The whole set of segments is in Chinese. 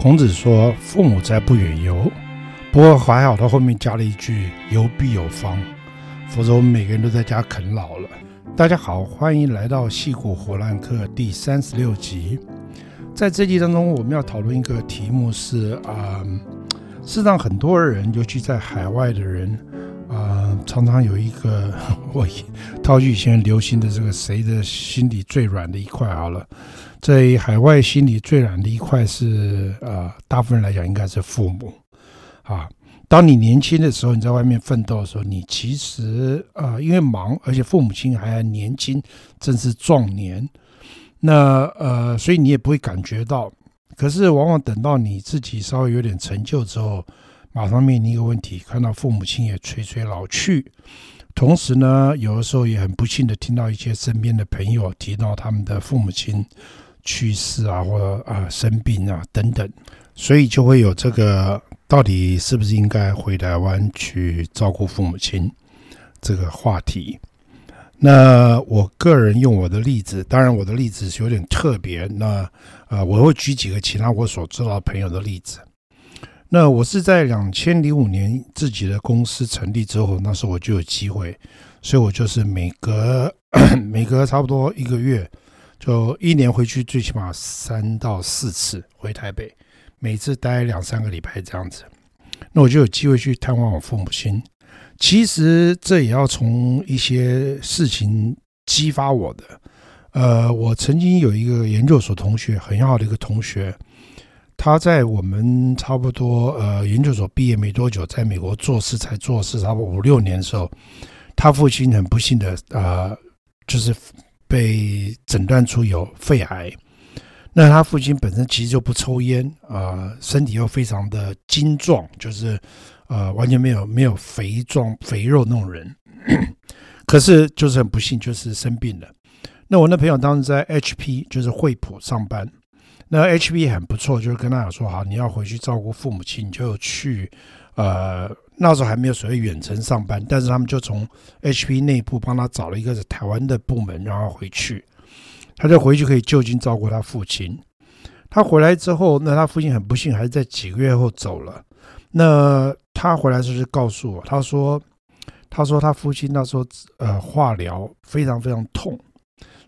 孔子说：“父母在，不远游。”不过还好，他后面加了一句“游必有方”，否则我们每个人都在家啃老了。大家好，欢迎来到戏骨活兰课第三十六集。在这集当中，我们要讨论一个题目是啊、呃，事实上很多人，尤其在海外的人啊、常常有一个 我套句以前流行的这个“谁的心里最软的一块”好了。在海外心里最软的一块是，呃，大部分人来讲应该是父母，啊，当你年轻的时候，你在外面奋斗的时候，你其实，呃，因为忙，而且父母亲还年轻，正是壮年，那，呃，所以你也不会感觉到。可是，往往等到你自己稍微有点成就之后，马上面临一个问题，看到父母亲也垂垂老去，同时呢，有的时候也很不幸的听到一些身边的朋友提到他们的父母亲。去世啊，或者啊生病啊等等，所以就会有这个到底是不是应该回台湾去照顾父母亲这个话题。那我个人用我的例子，当然我的例子是有点特别。那啊，我会举几个其他我所知道朋友的例子。那我是在两千零五年自己的公司成立之后，那时候我就有机会，所以我就是每隔 每隔差不多一个月。就一年回去最起码三到四次回台北，每次待两三个礼拜这样子，那我就有机会去探望我父母亲。其实这也要从一些事情激发我的。呃，我曾经有一个研究所同学，很好的一个同学，他在我们差不多呃研究所毕业没多久，在美国做事才做事差不多五六年的时候，他父亲很不幸的呃就是。被诊断出有肺癌，那他父亲本身其实就不抽烟啊、呃，身体又非常的精壮，就是呃完全没有没有肥壮肥肉那种人，可是就是很不幸，就是生病了。那我那朋友当时在 HP 就是惠普上班，那 HP 很不错，就是跟他讲说好，你要回去照顾父母亲，你就去呃。那时候还没有所谓远程上班，但是他们就从 HP 内部帮他找了一个台湾的部门，让他回去，他就回去可以就近照顾他父亲。他回来之后，那他父亲很不幸，还是在几个月后走了。那他回来就是告诉我，他说，他说他父亲那时候呃化疗非常非常痛，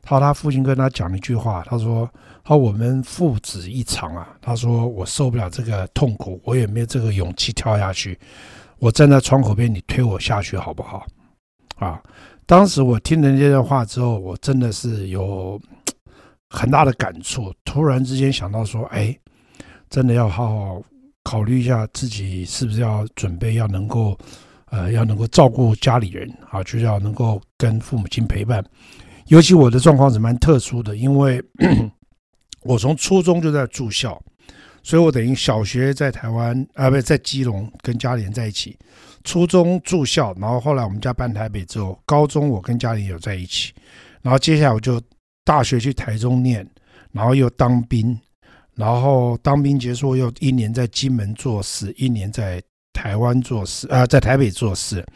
他说他父亲跟他讲了一句话，他说，他我们父子一场啊，他说我受不了这个痛苦，我也没有这个勇气跳下去。我站在窗口边，你推我下去好不好？啊！当时我听了这段话之后，我真的是有很大的感触。突然之间想到说，哎，真的要好好考虑一下自己是不是要准备要能够，呃，要能够照顾家里人啊，就要能够跟父母亲陪伴。尤其我的状况是蛮特殊的，因为 我从初中就在住校。所以我等于小学在台湾啊，不是在基隆跟家里人在一起，初中住校，然后后来我们家搬台北之后，高中我跟家里人有在一起，然后接下来我就大学去台中念，然后又当兵，然后当兵结束又一年在金门做事，一年在台湾做事啊，在台北做事，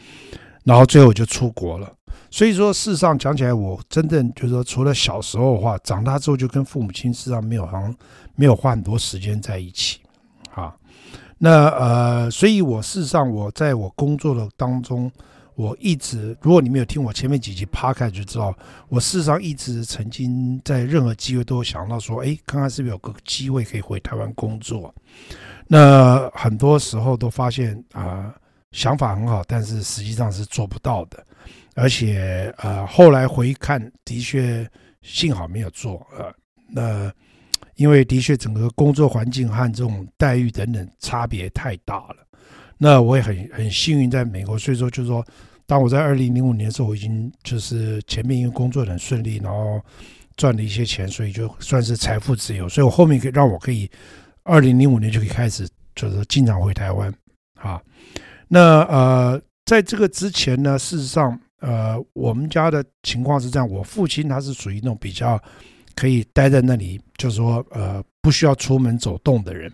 然后最后我就出国了。所以说，事实上讲起来，我真正就是说，除了小时候的话，长大之后就跟父母亲事实上没有好像没有花很多时间在一起，啊，那呃，所以我事实上我在我工作的当中，我一直，如果你没有听我前面几集趴开就知道，我事实上一直曾经在任何机会都想到说，哎，看看是不是有个机会可以回台湾工作，那很多时候都发现啊、想法很好，但是实际上是做不到的。而且，呃，后来回看，的确幸好没有做，呃，那因为的确整个工作环境和这种待遇等等差别太大了。那我也很很幸运在美国，所以说就是说，当我在二零零五年的时候，我已经就是前面因为工作很顺利，然后赚了一些钱，所以就算是财富自由，所以我后面可以让我可以二零零五年就可以开始就是经常回台湾啊。那呃，在这个之前呢，事实上。呃，我们家的情况是这样，我父亲他是属于那种比较可以待在那里，就是说呃不需要出门走动的人，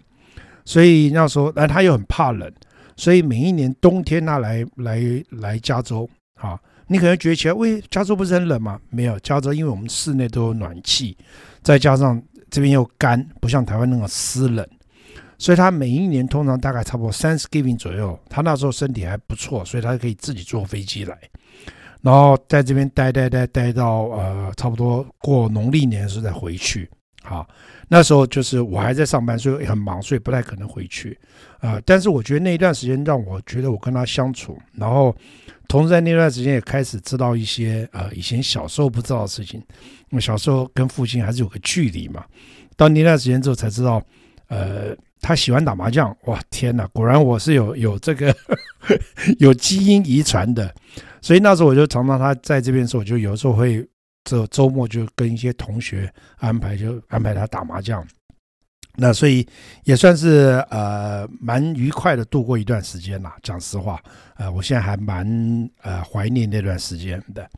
所以那时候，但他又很怕冷，所以每一年冬天他来来来加州啊，你可能觉得起来，喂，加州不是很冷吗？没有，加州因为我们室内都有暖气，再加上这边又干，不像台湾那种湿冷，所以他每一年通常大概差不多三十 giveing 左右，他那时候身体还不错，所以他可以自己坐飞机来，然后在这边待待待待到呃差不多过农历年的时候再回去。好，那时候就是我还在上班，所以很忙，所以不太可能回去啊、呃。但是我觉得那一段时间让我觉得我跟他相处，然后同时在那段时间也开始知道一些呃以前小时候不知道的事情。我小时候跟父亲还是有个距离嘛。到那段时间之后才知道，呃，他喜欢打麻将。哇，天哪！果然我是有 有这个 有基因遗传的。所以那时候我就常常他在这边的时候，我就有时候会。这周末就跟一些同学安排，就安排他打麻将。那所以也算是呃蛮愉快的度过一段时间啦。讲实话，呃，我现在还蛮呃怀念那段时间的。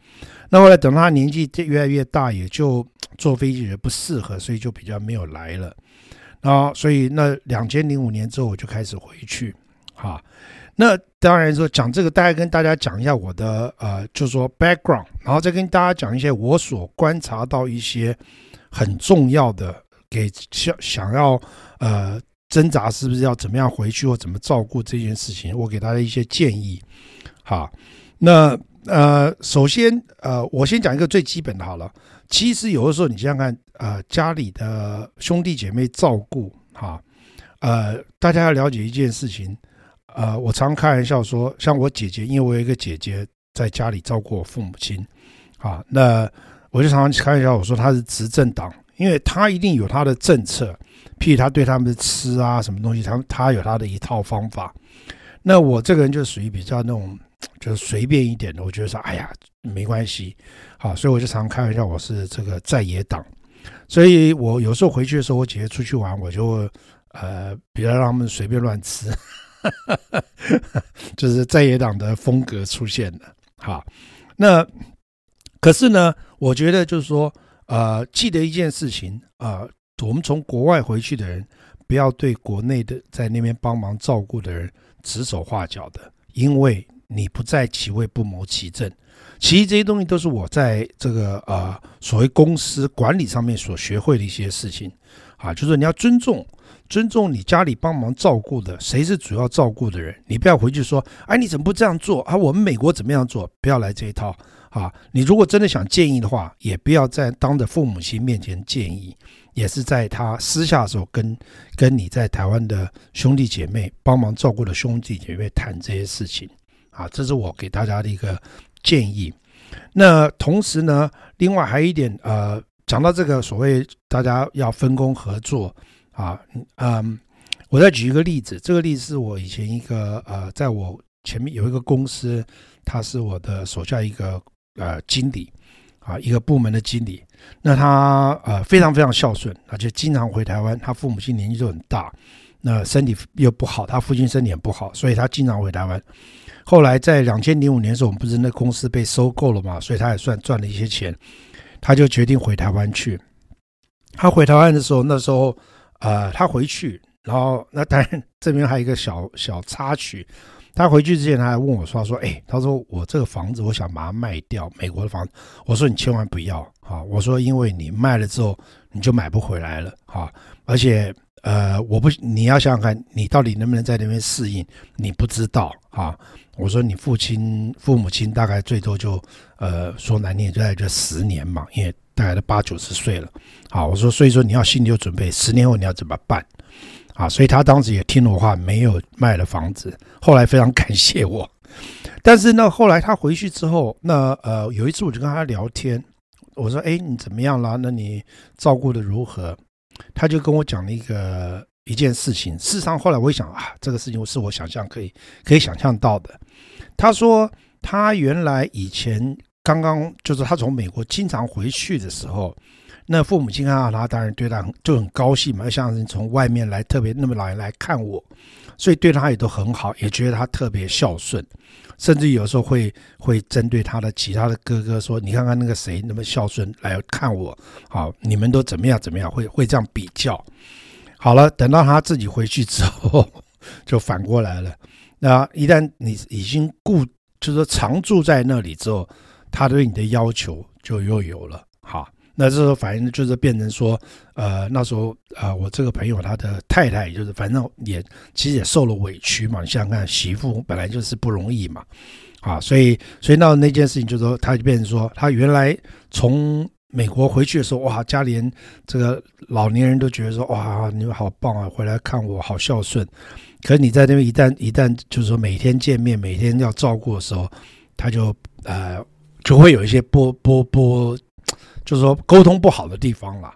那后来等他年纪越来越大，也就坐飞机也不适合，所以就比较没有来了。啊所以那两千零五年之后，我就开始回去，哈。那当然说讲这个，大概跟大家讲一下我的呃，就是说 background，然后再跟大家讲一些我所观察到一些很重要的，给想想要呃挣扎是不是要怎么样回去或怎么照顾这件事情，我给大家一些建议。好，那呃，首先呃，我先讲一个最基本的好了。其实有的时候你想想看，呃，家里的兄弟姐妹照顾哈，呃，大家要了解一件事情。呃，我常常开玩笑说，像我姐姐，因为我有一个姐姐在家里照顾我父母亲，啊，那我就常常开玩笑，我说她是执政党，因为她一定有她的政策，譬如她对他们的吃啊什么东西，她她有她的一套方法。那我这个人就属于比较那种就是随便一点的，我觉得说，哎呀，没关系，好，所以我就常开玩笑，我是这个在野党，所以我有时候回去的时候，我姐姐出去玩，我就呃比较让他们随便乱吃。就是在野党的风格出现了，好，那可是呢，我觉得就是说，呃，记得一件事情啊，呃，我们从国外回去的人，不要对国内的在那边帮忙照顾的人指手画脚的，因为你不在其位不谋其政。其实这些东西都是我在这个呃所谓公司管理上面所学会的一些事情啊，就是你要尊重。尊重你家里帮忙照顾的，谁是主要照顾的人？你不要回去说，哎，你怎么不这样做啊？我们美国怎么样做？不要来这一套啊！你如果真的想建议的话，也不要在当着父母亲面前建议，也是在他私下的时候跟跟你在台湾的兄弟姐妹帮忙照顾的兄弟姐妹谈这些事情啊。这是我给大家的一个建议。那同时呢，另外还有一点，呃，讲到这个所谓大家要分工合作。啊，嗯，我再举一个例子，这个例子是我以前一个呃，在我前面有一个公司，他是我的手下一个呃经理，啊，一个部门的经理。那他呃非常非常孝顺，而且经常回台湾。他父母亲年纪就很大，那身体又不好，他父亲身体也不好，所以他经常回台湾。后来在两千零五年的时候，我们不是那公司被收购了嘛，所以他也算赚了一些钱，他就决定回台湾去。他回台湾的时候，那时候。呃，他回去，然后那当然这边还有一个小小插曲。他回去之前，他还问我说：“他说，哎，他说我这个房子，我想把它卖掉，美国的房子。”我说：“你千万不要啊！”我说：“因为你卖了之后，你就买不回来了哈。而且，呃，我不，你要想想看，你到底能不能在那边适应，你不知道哈。我说你父亲、父母亲大概最多就，呃，说难听点就在这十年嘛，因为。”大概都八九十岁了，好，我说，所以说你要心里有准备，十年后你要怎么办？啊，所以他当时也听了我话，没有卖了房子。后来非常感谢我，但是呢，后来他回去之后，那呃，有一次我就跟他聊天，我说，哎，你怎么样了？那你照顾的如何？他就跟我讲了一个一件事情。事实上，后来我一想啊，这个事情是我想象可以可以想象到的。他说他原来以前。刚刚就是他从美国经常回去的时候，那父母亲看到他，当然对他就很高兴嘛，像是从外面来特别那么老人来看我，所以对他也都很好，也觉得他特别孝顺，甚至有时候会会针对他的其他的哥哥说：“你看看那个谁那么孝顺来看我，好，你们都怎么样怎么样？”会会这样比较。好了，等到他自己回去之后，就反过来了。那一旦你已经固，就是说常住在那里之后。他对你的要求就又有了，好，那这时候反正就是变成说，呃，那时候啊、我这个朋友他的太太就是反正也其实也受了委屈嘛。你想想看，媳妇本来就是不容易嘛，啊，所以所以那那件事情就是说，他就变成说，他原来从美国回去的时候，哇，家里人这个老年人都觉得说，哇，你们好棒啊，回来看我好孝顺。可是你在那边一旦一旦就是说每天见面，每天要照顾的时候，他就呃就会有一些波波波。就是说沟通不好的地方了，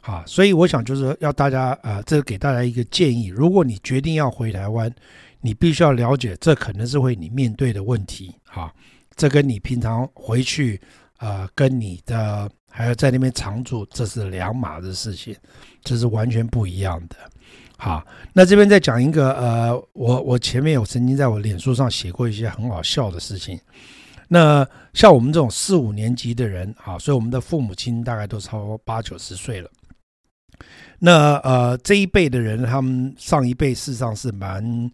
啊，所以我想就是要大家呃，这给大家一个建议，如果你决定要回台湾，你必须要了解这可能是会你面对的问题，哈，这跟你平常回去呃跟你的还要在那边常住，这是两码的事情，这是完全不一样的，好，那这边再讲一个呃，我我前面有曾经在我脸书上写过一些很好笑的事情。那像我们这种四五年级的人啊，所以我们的父母亲大概都超过八九十岁了。那呃这一辈的人，他们上一辈事实上是蛮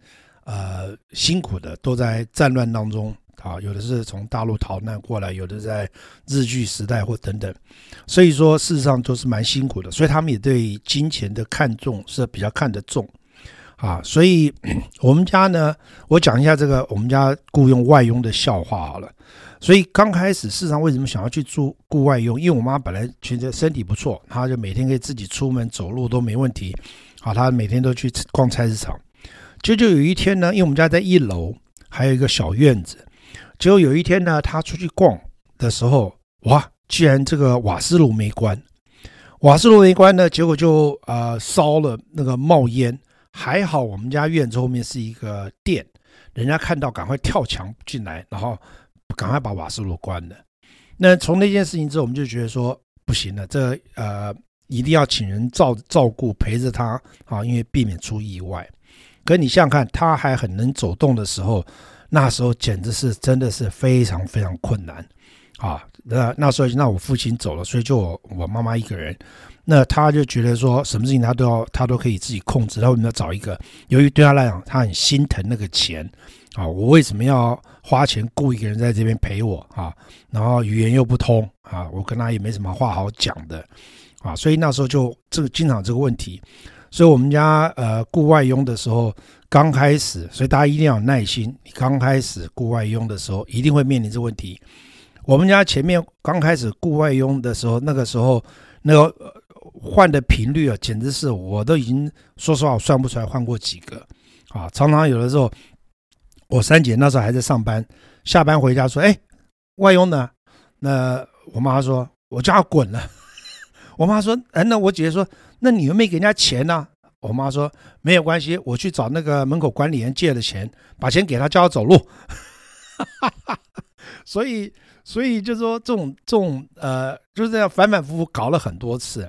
呃辛苦的，都在战乱当中啊，有的是从大陆逃难过来，有的在日据时代或等等，所以说事实上都是蛮辛苦的，所以他们也对金钱的看重是比较看得重。啊，所以 我们家呢，我讲一下这个我们家雇佣外佣的笑话好了。所以刚开始，事实上为什么想要去租雇外佣？因为我妈本来其实身体不错，她就每天可以自己出门走路都没问题。好，她每天都去逛菜市场。就就有一天呢，因为我们家在一楼，还有一个小院子。结果有一天呢，他出去逛的时候，哇，居然这个瓦斯炉没关。瓦斯炉没关呢，结果就呃烧了那个冒烟。还好我们家院子后面是一个店，人家看到赶快跳墙进来，然后赶快把瓦斯炉关了。那从那件事情之后，我们就觉得说不行了，这呃一定要请人照照顾陪着他啊，因为避免出意外。可你想想看，他还很能走动的时候，那时候简直是真的是非常非常困难啊。那那时候那我父亲走了，所以就我我妈妈一个人。那他就觉得说，什么事情他都要，他都可以自己控制。他为什么要找一个？由于对他来讲，他很心疼那个钱啊。我为什么要花钱雇一个人在这边陪我啊？然后语言又不通啊，我跟他也没什么话好讲的啊。所以那时候就这个经常这个问题。所以我们家呃雇外佣的时候，刚开始，所以大家一定要有耐心。你刚开始雇外佣的时候，一定会面临这个问题。我们家前面刚开始雇外佣的时候，那个时候那个。换的频率啊，简直是我都已经说实话，我算不出来换过几个啊。常常有的时候，我三姐那时候还在上班，下班回家说：“哎，外佣呢？”那我妈说：“我叫她滚了。”我妈说：“哎，那我姐姐说，那你又没给人家钱呢？”我妈说：“没有关系，我去找那个门口管理员借的钱，把钱给他，叫他走路。”所以，所以就说这种这种呃，就是这样反反复复搞了很多次。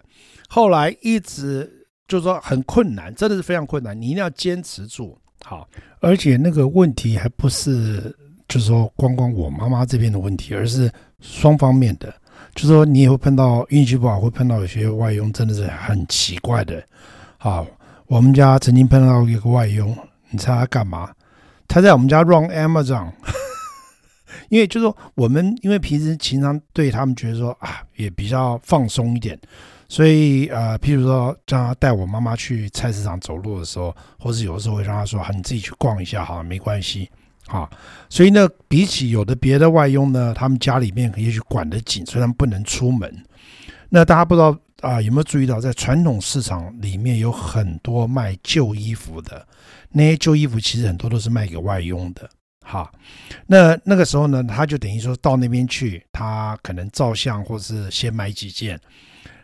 后来一直就是说很困难，真的是非常困难。你一定要坚持住，好。而且那个问题还不是就是说光光我妈妈这边的问题，而是双方面的。就说你也会碰到运气不好，会碰到有些外佣真的是很奇怪的。好，我们家曾经碰到一个外佣，你猜他干嘛？他在我们家 run Amazon，因为就是说我们因为平时经常对他们觉得说啊也比较放松一点。所以，呃，譬如说，叫他带我妈妈去菜市场走路的时候，或是有的时候会让他说：“，你自己去逛一下，好，没关系。”好，所以呢，比起有的别的外佣呢，他们家里面也许管得紧，虽然不能出门。那大家不知道啊，有没有注意到，在传统市场里面有很多卖旧衣服的，那些旧衣服其实很多都是卖给外佣的。哈，那那个时候呢，他就等于说到那边去，他可能照相，或是先买几件。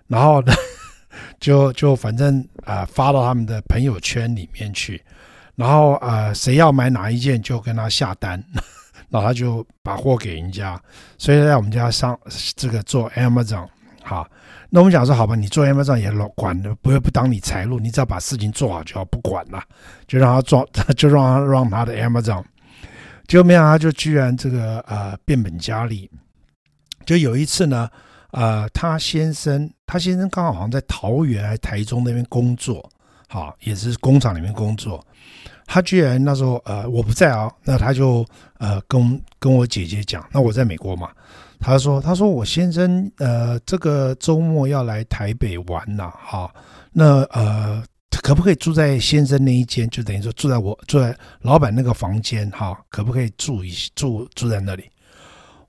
然后呢，就就反正啊、发到他们的朋友圈里面去，然后、呃，谁要买哪一件就跟他下单，然后他就把货给人家。所以在我们家上这个做 Amazon，好，那我们讲说好吧，你做 Amazon 也老管的，不会不当你财路，你只要把事情做好就好，不管了，就让他做，就让他让他的 Amazon，结果没想到他就居然这个呃变本加厉，就有一次呢。呃，他先生，他先生刚好好像在桃园还台中那边工作，好，也是工厂里面工作。他居然那时候呃我不在啊，那他就呃跟跟我姐姐讲，那我在美国嘛，他说他说我先生呃这个周末要来台北玩呐，哈，那呃可不可以住在先生那一间？就等于说住在我住在老板那个房间哈，可不可以住一住住在那里？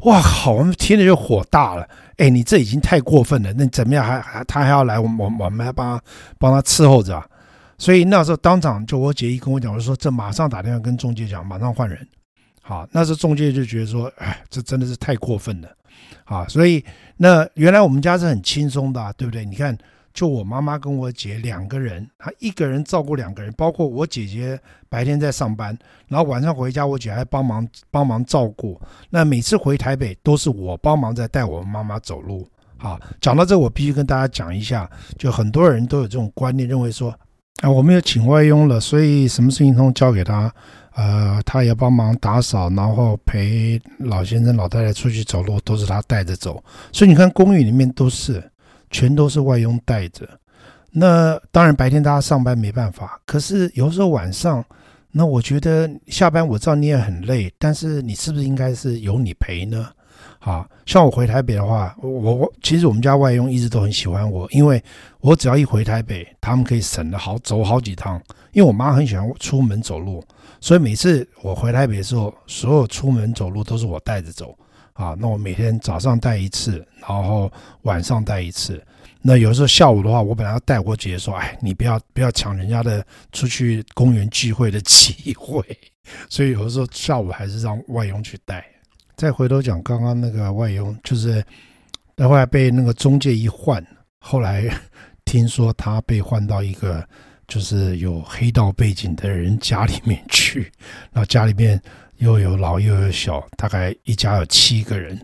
哇好，我们听着就火大了，哎，你这已经太过分了，那怎么样还还他还要来，我我我们还帮他帮他伺候着啊。所以那时候当场就我姐一跟我讲，我说这马上打电话跟中介讲，马上换人。好，那时候仲介就觉得说，哎，这真的是太过分了。好，所以那原来我们家是很轻松的，对不对？你看，就我妈妈跟我姐两个人，她一个人照顾两个人，包括我姐姐白天在上班，然后晚上回家，我姐还帮忙帮忙照顾。那每次回台北都是我帮忙在带我妈妈走路。好，讲到这，我必须跟大家讲一下，就很多人都有这种观念，认为说。啊，我们有请外佣了，所以什么事情都交给他，呃，他也帮忙打扫，然后陪老先生、老太太出去走路，都是他带着走。所以你看，公寓里面都是，全都是外佣带着。那当然白天大家上班没办法，可是有时候晚上，那我觉得下班我知道你也很累，但是你是不是应该是由你陪呢？好，像我回台北的话，我我其实我们家外佣一直都很喜欢我，因为我只要一回台北，他们可以省得好走好几趟。因为我妈很喜欢出门走路，所以每次我回台北的时候，所有出门走路都是我带着走。啊，那我每天早上带一次，然后晚上带一次。那有时候下午的话，我本来要带我姐姐说，哎，你不要不要抢人家的出去公园聚会的机会，所以有时候下午还是让外佣去带。再回头讲刚刚那个外佣，就是后来被那个中介一换，后来听说他被换到一个就是有黑道背景的人家里面去，然后家里面又有老又有小，大概一家有七个人，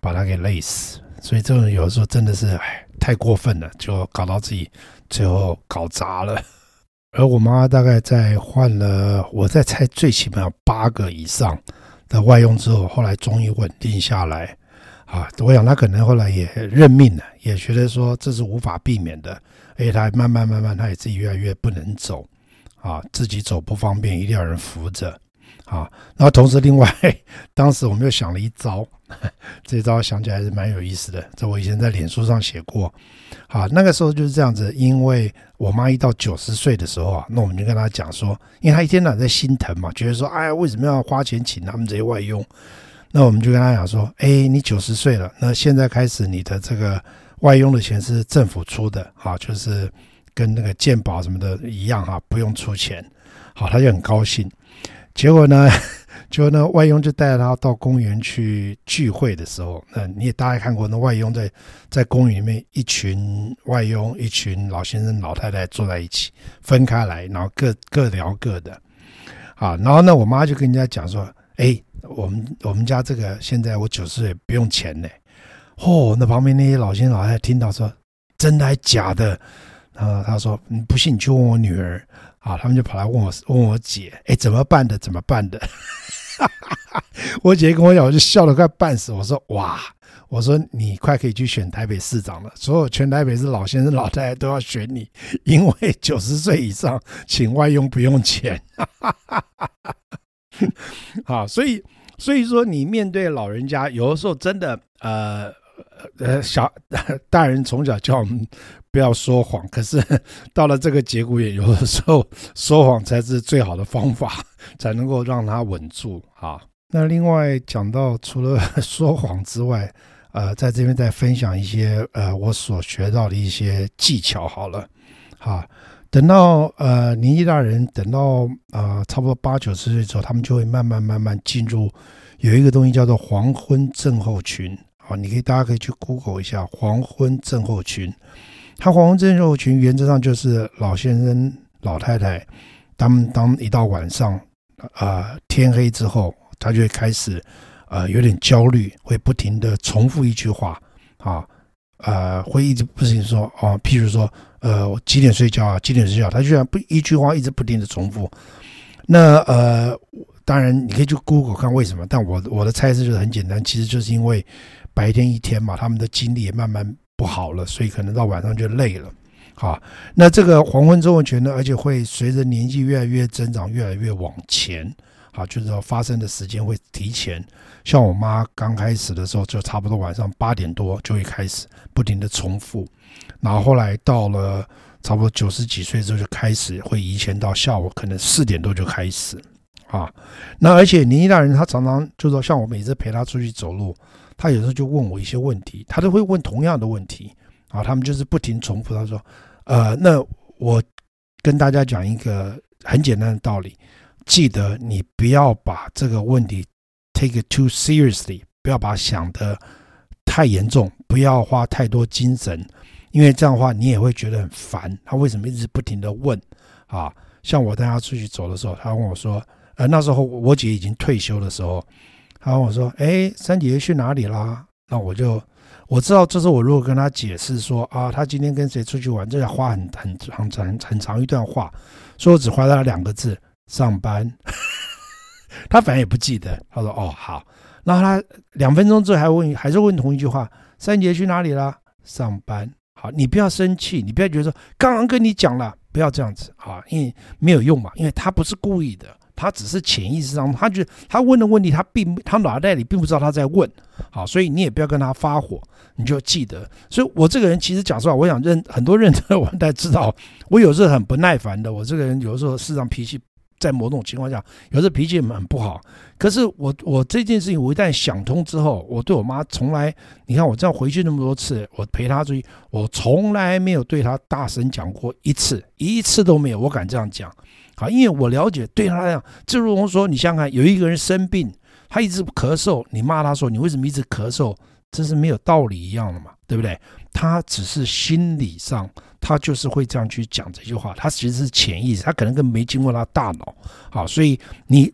把他给累死。所以这种有时候真的是哎太过分了，就搞到自己最后搞砸了。而我妈大概在换了，我在猜最起码八个以上。的外用之后，后来终于稳定下来，啊，我想他可能后来也认命了，也觉得说这是无法避免的，而且他慢慢慢慢，他也自己越来越不能走，啊，自己走不方便，一定要人扶着，啊，然后同时另外，当时我们又想了一招，这招想起来还是蛮有意思的，这我以前在脸书上写过，啊，那个时候就是这样子，因为。我妈一到九十岁的时候啊，那我们就跟她讲说，因为她一天到晚在心疼嘛，觉得说，哎呀，为什么要花钱请他们这些外佣？那我们就跟她讲说，哎，你九十岁了，那现在开始你的这个外佣的钱是政府出的，啊，就是跟那个健保什么的一样哈，不用出钱。好，她就很高兴。结果呢？就那外佣就带他到公园去聚会的时候，那你也大概看过，那外佣在在公园里面，一群外佣，一群老先生、老太太坐在一起，分开来，然后各各聊各的。啊，然后呢，我妈就跟人家讲说：“哎，我们我们家这个现在我九十岁不用钱呢。”哦，那旁边那些老先生、老太太听到说：“真的还假的？”然后他说：“你不信你去问我女儿。”啊，他们就跑来问我问我姐：“哎，怎么办的？怎么办的？”！我姐跟我讲，我就笑得快半死。我说：“哇！我说你快可以去选台北市长了，所有全台北市老先生、老太太都要选你，因为九十岁以上请外佣不用钱。”哈哈哈哈哈！好，所以所以说，你面对老人家，有的时候真的，呃呃，小大人从小叫我们不要说谎，可是到了这个节骨眼，有的时候说谎才是最好的方法。才能够让他稳住啊。那另外讲到除了 说谎之外，呃，在这边再分享一些呃我所学到的一些技巧好了。好，等到呃年纪大人，等到呃差不多八九十岁之后，他们就会慢慢慢慢进入有一个东西叫做黄昏症候群。好，你可以大家可以去 Google 一下黄昏症候群。它黄昏症候群原则上就是老先生、老太太，他们当一到晚上。呃，天黑之后，他就会开始，呃，有点焦虑，会不停地重复一句话，啊，呃，会一直不停说，啊，譬如说，呃，几点睡觉啊？几点睡觉？他居然不一句话一直不停地重复。那呃，当然你可以去 Google 看为什么，但我我的猜测就是很简单，其实就是因为白天一天嘛，他们的精力也慢慢不好了，所以可能到晚上就累了。好，那这个黄昏症候群呢，而且会随着年纪越来越增长，越来越往前。好，就是说发生的时间会提前。像我妈刚开始的时候，就差不多晚上八点多就会开始不停的重复，然后后来到了差不多九十几岁之后，就开始会移前到下午可能四点多就开始。啊，那而且年纪大人他常常就是说，像我每次陪他出去走路，他有时候就问我一些问题，他都会问同样的问题。啊，他们就是不停重复。他说：“呃，那我跟大家讲一个很简单的道理，记得你不要把这个问题 take it too seriously，不要把想得太严重，不要花太多精神，因为这样的话你也会觉得很烦。他为什么一直不停地问？啊，像我带他出去走的时候，他问我说：，呃，那时候我姐已经退休的时候，然后我说：，哎，三姐姐去哪里啦？那我就。”我知道，这是我如果跟他解释说啊，他今天跟谁出去玩，这要花很很很很很长一段话，所以我只回答了两个字：上班。他反正也不记得，他说哦好，然后他两分钟之后还问，还是问同一句话：三姐去哪里了？上班。好，你不要生气，你不要觉得说刚刚跟你讲了，不要这样子啊，因为没有用嘛，因为他不是故意的。他只是潜意识上，他觉得他问的问题，他并他脑袋里并不知道他在问，好，所以你也不要跟他发火，你就记得。所以我这个人其实讲实话，我想认很多认真的玩家知道，我有时候很不耐烦的。我这个人有时候是让脾气，在某种情况下，有时候脾气很不好。可是我我这件事情，我一旦想通之后，我对我妈从来，你看我这样回去那么多次，我陪她出去，我从来没有对她大声讲过一次，一次都没有。我敢这样讲。好，因为我了解，对她来讲，就如同说，你想想看，有一个人生病，他一直咳嗽，你骂他说，你为什么一直咳嗽？这是没有道理一样的嘛，对不对？他只是心理上，他就是会这样去讲这句话，他其实是潜意识，他可能根本没经过他大脑。好，所以你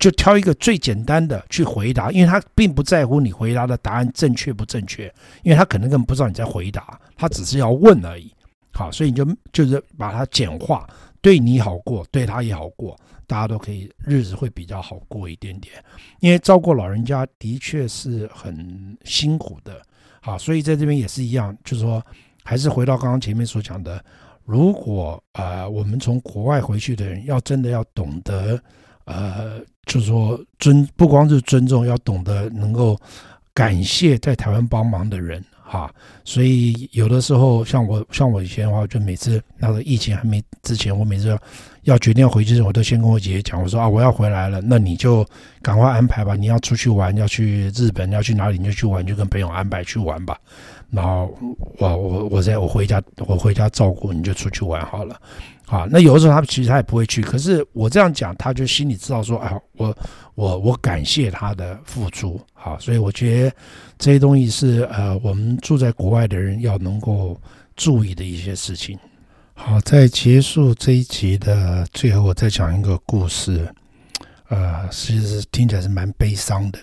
就挑一个最简单的去回答，因为他并不在乎你回答的答案正确不正确，因为他可能根本不知道你在回答，他只是要问而已。好，所以你就就是把它简化。对你好过，对他也好过，大家都可以日子会比较好过一点点。因为照顾老人家的确是很辛苦的，好，所以在这边也是一样，就是说，还是回到刚刚前面所讲的，如果呃我们从国外回去的人，要真的要懂得，呃，就是说尊，不光是尊重，要懂得能够感谢在台湾帮忙的人。哈，所以有的时候像我像我以前的话，就每次那个疫情还没之前，我每次要要决定要回去，我都先跟我姐姐讲，我说啊，我要回来了，那你就赶快安排吧。你要出去玩，要去日本，要去哪里你就去玩，就跟朋友安排去玩吧。然后我我我在我回家，我回家照顾你就出去玩好了。啊，那有的时候他其实他也不会去，可是我这样讲，他就心里知道说，哎，我我我感谢他的付出，好，所以我觉得这些东西是呃，我们住在国外的人要能够注意的一些事情。好，在结束这一集的最后，我再讲一个故事，呃，其实听起来是蛮悲伤的。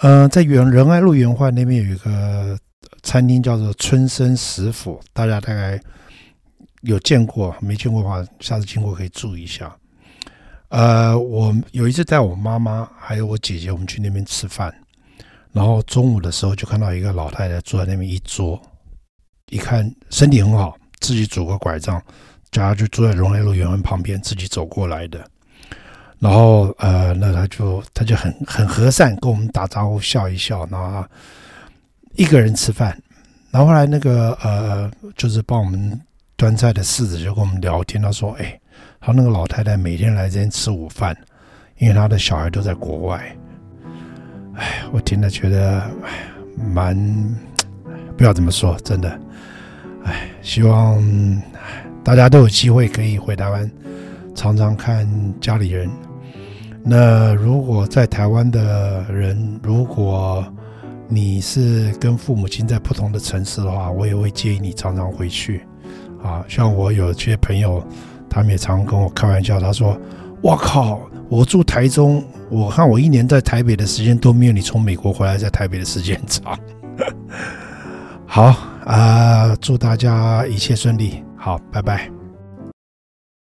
呃，在原仁爱路圆环那边有一个餐厅叫做春生食府，大家大概。有见过没见过的话，下次经过可以注意一下。呃，我有一次带我妈妈还有我姐姐，我们去那边吃饭，然后中午的时候就看到一个老太太坐在那边一桌，一看身体很好，自己拄个拐杖，家就坐在荣爱路圆环旁边，自己走过来的。然后呃，那她就她就很很和善，跟我们打招呼，笑一笑，然后一个人吃饭。然后后来那个呃，就是帮我们。端菜的侍子就跟我们聊天，他说：“哎，他那个老太太每天来这边吃午饭，因为他的小孩都在国外。哎，我听了觉得，哎，蛮不要这么说，真的。哎，希望大家都有机会可以回台湾，常常看家里人。那如果在台湾的人，如果你是跟父母亲在不同的城市的话，我也会建议你常常回去。”啊，像我有些朋友，他们也常跟我开玩笑，他说：“我靠，我住台中，我看我一年在台北的时间都没有你从美国回来在台北的时间长。”好啊，祝大家一切顺利，好，拜拜。